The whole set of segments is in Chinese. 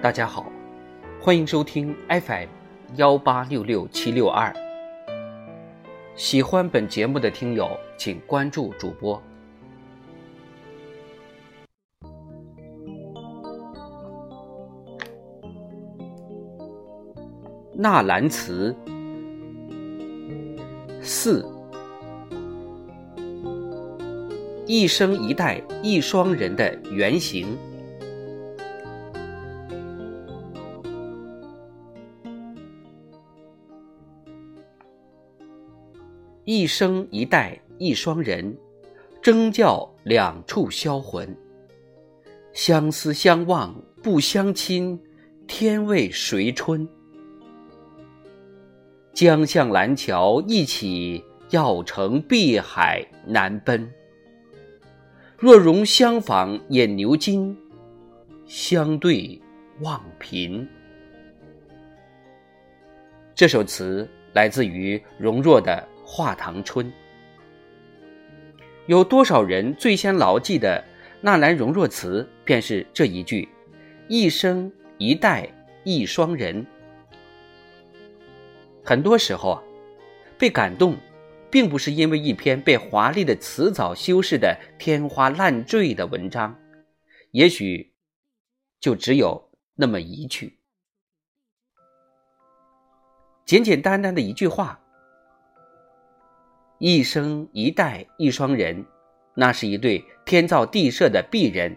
大家好，欢迎收听 FM 幺八六六七六二。喜欢本节目的听友，请关注主播。纳兰词四，一生一代一双人的原型。一生一代一双人，争教两处销魂。相思相望不相亲，天为谁春？江向蓝桥一起，要乘碧海难奔。若容相访饮牛津，相对望贫。这首词来自于容若的《画堂春》。有多少人最先牢记的纳兰容若词，便是这一句：“一生一代一双人。”很多时候啊，被感动，并不是因为一篇被华丽的词藻修饰的天花乱坠的文章，也许就只有那么一句，简简单单的一句话：“一生一代一双人”，那是一对天造地设的璧人，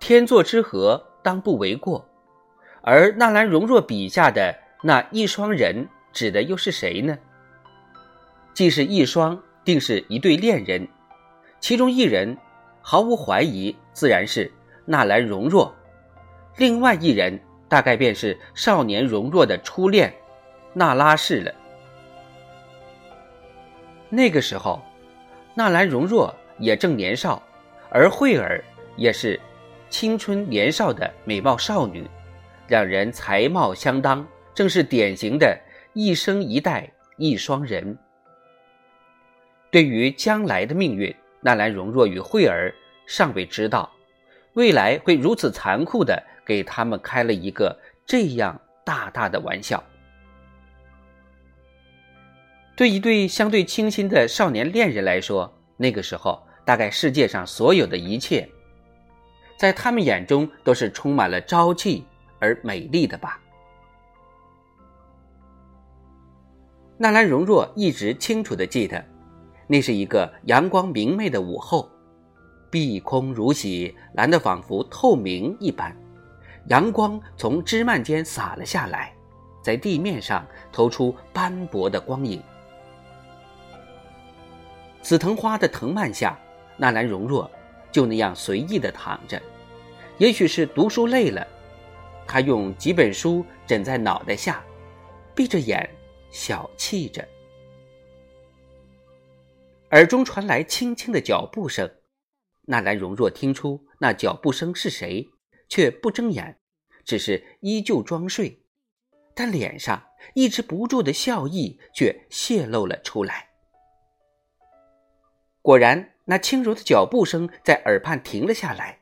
天作之合，当不为过。而纳兰容若笔下的那一双人。指的又是谁呢？既是一双，定是一对恋人，其中一人毫无怀疑，自然是纳兰容若；另外一人大概便是少年容若的初恋那拉氏了。那个时候，纳兰容若也正年少，而慧儿也是青春年少的美貌少女，两人才貌相当，正是典型的。一生一代一双人。对于将来的命运，纳兰容若与慧儿尚未知道，未来会如此残酷的给他们开了一个这样大大的玩笑。对一对相对清新的少年恋人来说，那个时候大概世界上所有的一切，在他们眼中都是充满了朝气而美丽的吧。纳兰容若一直清楚的记得，那是一个阳光明媚的午后，碧空如洗，蓝得仿佛透明一般。阳光从枝蔓间洒了下来，在地面上投出斑驳的光影。紫藤花的藤蔓下，纳兰容若就那样随意地躺着。也许是读书累了，他用几本书枕在脑袋下，闭着眼。小憩着，耳中传来轻轻的脚步声。纳兰容若听出那脚步声是谁，却不睁眼，只是依旧装睡，但脸上抑制不住的笑意却泄露了出来。果然，那轻柔的脚步声在耳畔停了下来，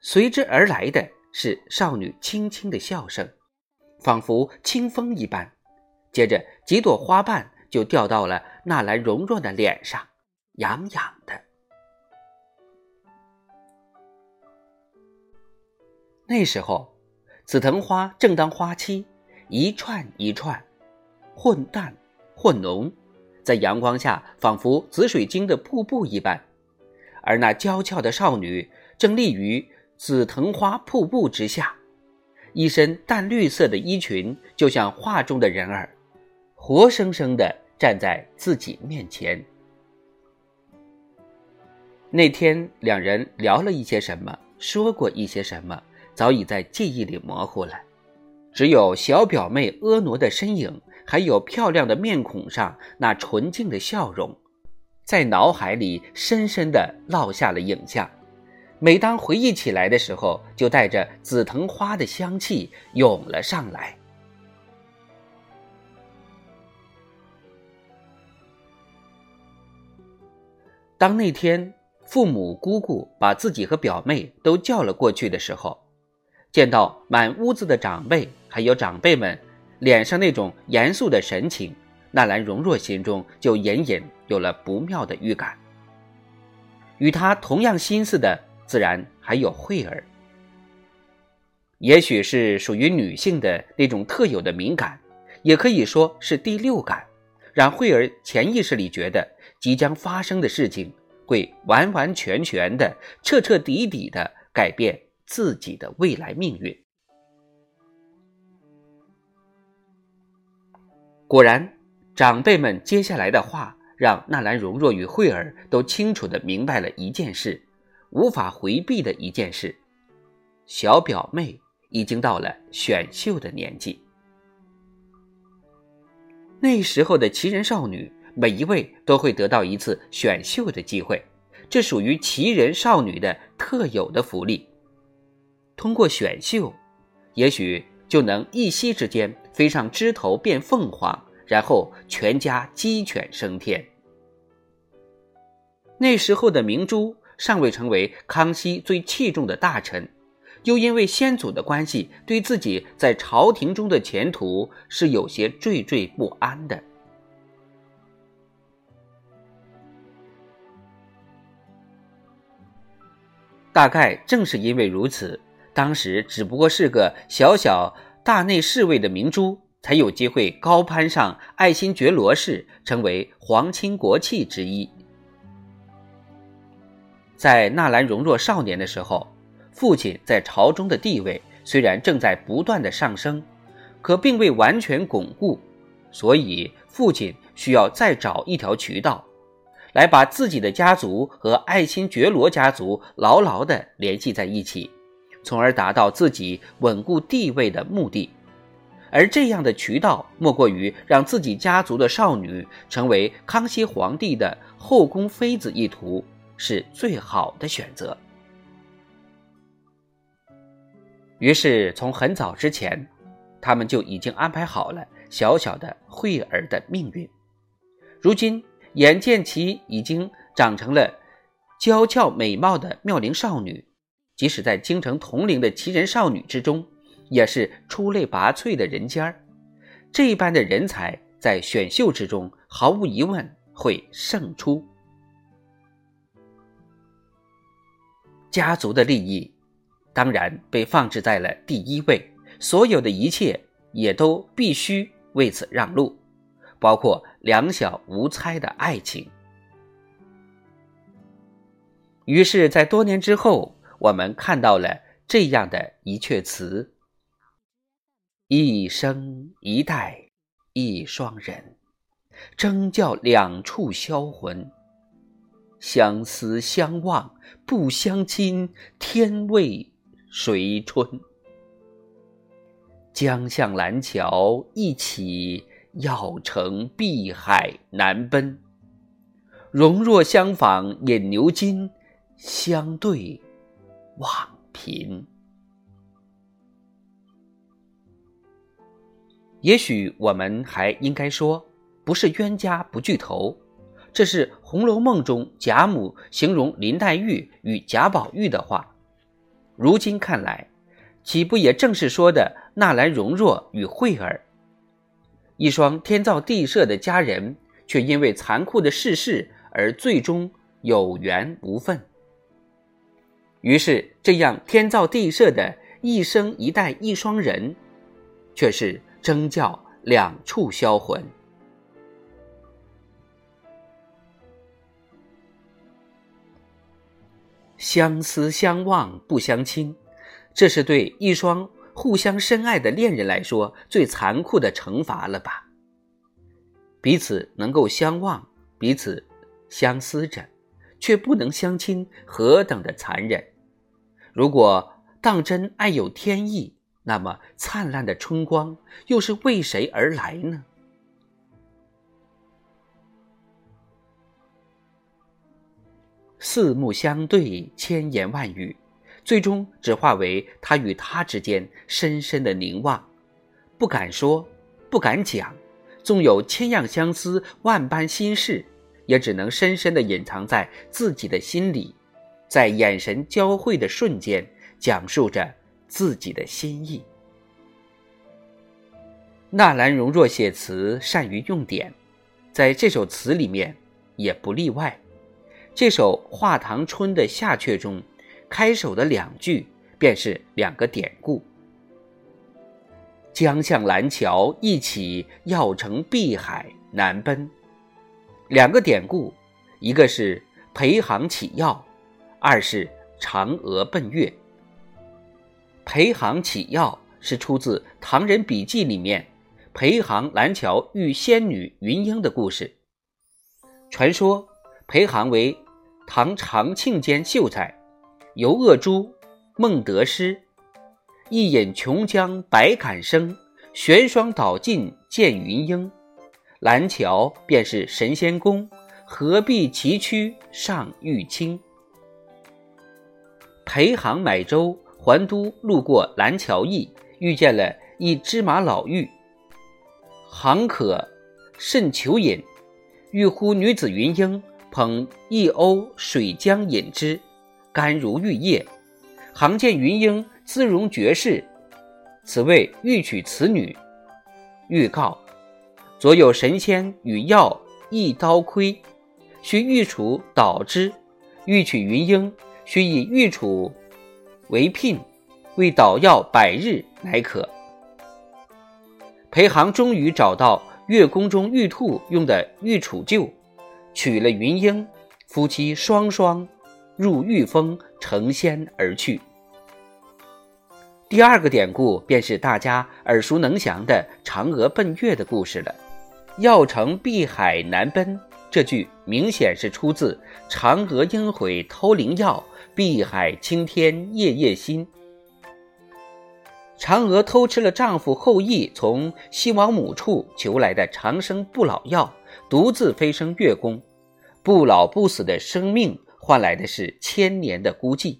随之而来的是少女轻轻的笑声，仿佛清风一般。接着，几朵花瓣就掉到了纳兰容若的脸上，痒痒的。那时候，紫藤花正当花期，一串一串，混淡混浓，在阳光下仿佛紫水晶的瀑布一般。而那娇俏的少女正立于紫藤花瀑布之下，一身淡绿色的衣裙，就像画中的人儿。活生生的站在自己面前。那天两人聊了一些什么，说过一些什么，早已在记忆里模糊了，只有小表妹婀娜的身影，还有漂亮的面孔上那纯净的笑容，在脑海里深深的烙下了影像。每当回忆起来的时候，就带着紫藤花的香气涌了上来。当那天父母姑姑把自己和表妹都叫了过去的时候，见到满屋子的长辈，还有长辈们脸上那种严肃的神情，纳兰容若心中就隐隐有了不妙的预感。与他同样心思的，自然还有慧儿。也许是属于女性的那种特有的敏感，也可以说是第六感，让慧儿潜意识里觉得即将发生的事情会完完全全的、彻彻底底的改变自己的未来命运。果然，长辈们接下来的话，让纳兰容若与慧儿都清楚的明白了一件事，无法回避的一件事：小表妹。已经到了选秀的年纪，那时候的奇人少女，每一位都会得到一次选秀的机会，这属于奇人少女的特有的福利。通过选秀，也许就能一夕之间飞上枝头变凤凰，然后全家鸡犬升天。那时候的明珠尚未成为康熙最器重的大臣。又因为先祖的关系，对自己在朝廷中的前途是有些惴惴不安的。大概正是因为如此，当时只不过是个小小大内侍卫的明珠，才有机会高攀上爱新觉罗氏，成为皇亲国戚之一。在纳兰容若少年的时候。父亲在朝中的地位虽然正在不断的上升，可并未完全巩固，所以父亲需要再找一条渠道，来把自己的家族和爱新觉罗家族牢牢的联系在一起，从而达到自己稳固地位的目的。而这样的渠道，莫过于让自己家族的少女成为康熙皇帝的后宫妃子一途，是最好的选择。于是，从很早之前，他们就已经安排好了小小的慧儿的命运。如今，眼见其已经长成了娇俏美貌的妙龄少女，即使在京城同龄的奇人少女之中，也是出类拔萃的人尖儿。这般的人才，在选秀之中，毫无疑问会胜出。家族的利益。当然被放置在了第一位，所有的一切也都必须为此让路，包括两小无猜的爱情。于是，在多年之后，我们看到了这样的一阙词：“一生一代一双人，争教两处销魂。相思相望不相亲，天为。”水春，江向蓝桥一起，要乘碧海难奔。容若相访引牛津，相对望贫。也许我们还应该说，不是冤家不聚头，这是《红楼梦》中贾母形容林黛玉与贾宝玉的话。如今看来，岂不也正是说的纳兰容若与慧儿，一双天造地设的佳人，却因为残酷的世事而最终有缘无分。于是，这样天造地设的一生一代一双人，却是争教两处销魂。相思相望不相亲，这是对一双互相深爱的恋人来说最残酷的惩罚了吧？彼此能够相望，彼此相思着，却不能相亲，何等的残忍！如果当真爱有天意，那么灿烂的春光又是为谁而来呢？四目相对，千言万语，最终只化为他与她之间深深的凝望，不敢说，不敢讲，纵有千样相思，万般心事，也只能深深的隐藏在自己的心里，在眼神交汇的瞬间，讲述着自己的心意。纳兰容若写词善于用典，在这首词里面也不例外。这首《画堂春》的下阙中，开首的两句便是两个典故：“江向蓝桥一起，要乘碧海南奔。”两个典故，一个是裴行起药，二是嫦娥奔月。裴行起药是出自《唐人笔记》里面。裴行蓝桥遇仙女云英的故事。传说裴行为唐长庆间秀才，游鄂珠，梦得诗，一饮琼浆百坎生，玄霜倒尽见云英。蓝桥便是神仙宫，何必崎岖上玉清？裴行买舟还都，路过蓝桥驿，遇见了一芝麻老妪。行可甚求饮，欲呼女子云英捧一瓯水浆饮之，甘如玉液。行见云英姿容绝世，此谓欲娶此女。欲告左有神仙与药一刀窥，须御厨导之。欲取云英，须以御楚为聘，为捣药百日乃可。裴行终于找到月宫中玉兔用的玉杵臼，取了云英，夫妻双双入玉峰成仙而去。第二个典故便是大家耳熟能详的嫦娥奔月的故事了。要乘碧海南奔，这句明显是出自“嫦娥应悔偷灵药，碧海青天夜夜心”。嫦娥偷吃了丈夫后羿从西王母处求来的长生不老药，独自飞升月宫。不老不死的生命换来的是千年的孤寂。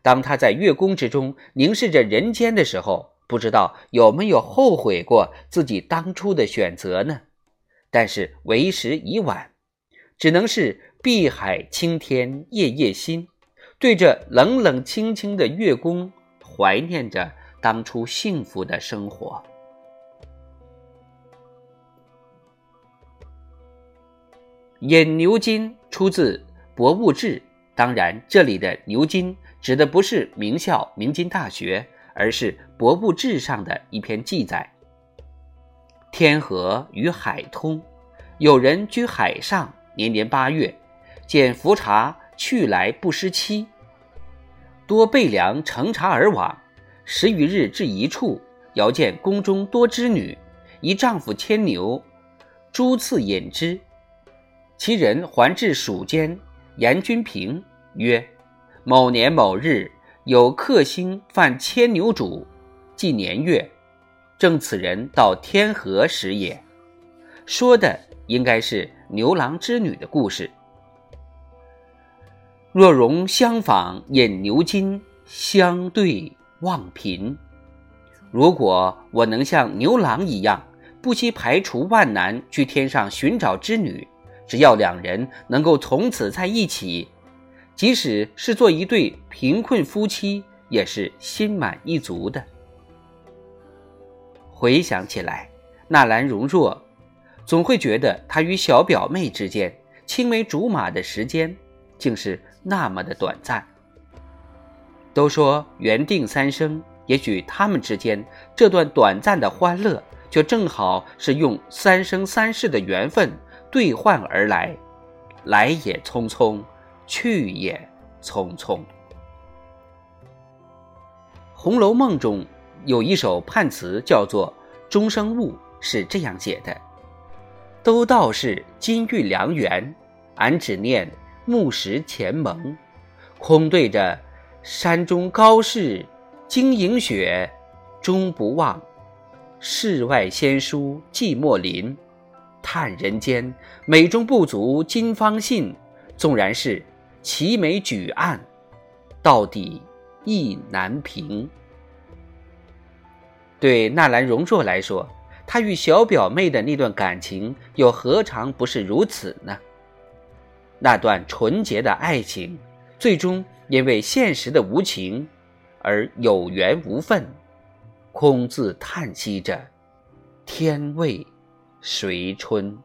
当她在月宫之中凝视着人间的时候，不知道有没有后悔过自己当初的选择呢？但是为时已晚，只能是碧海青天夜夜心，对着冷冷清清的月宫怀念着。当初幸福的生活。引牛津出自《博物志》，当然，这里的牛津指的不是名校明津大学，而是《博物志》上的一篇记载：天河与海通，有人居海上，年年八月，见浮茶去来不失期，多备粮乘茶而往。十余日至一处，遥见宫中多织女，一丈夫牵牛，诸次饮之。其人还至蜀间，言君平曰：“某年某日，有客星犯牵牛主，即年月，正此人到天河时也。”说的应该是牛郎织女的故事。若容相访饮牛津，相对。望贫，如果我能像牛郎一样，不惜排除万难去天上寻找织女，只要两人能够从此在一起，即使是做一对贫困夫妻，也是心满意足的。回想起来，纳兰容若总会觉得他与小表妹之间青梅竹马的时间，竟是那么的短暂。都说缘定三生，也许他们之间这段短暂的欢乐，就正好是用三生三世的缘分兑换而来，来也匆匆，去也匆匆。《红楼梦》中有一首判词叫做《终生误》，是这样写的：“都道是金玉良缘，俺只念木石前盟，空对着。”山中高士晶莹雪，终不忘；世外仙姝寂寞林，叹人间美中不足今方信。纵然是齐眉举案，到底意难平。对纳兰容若来说，他与小表妹的那段感情，又何尝不是如此呢？那段纯洁的爱情，最终。因为现实的无情，而有缘无分，空自叹息着，天未谁春？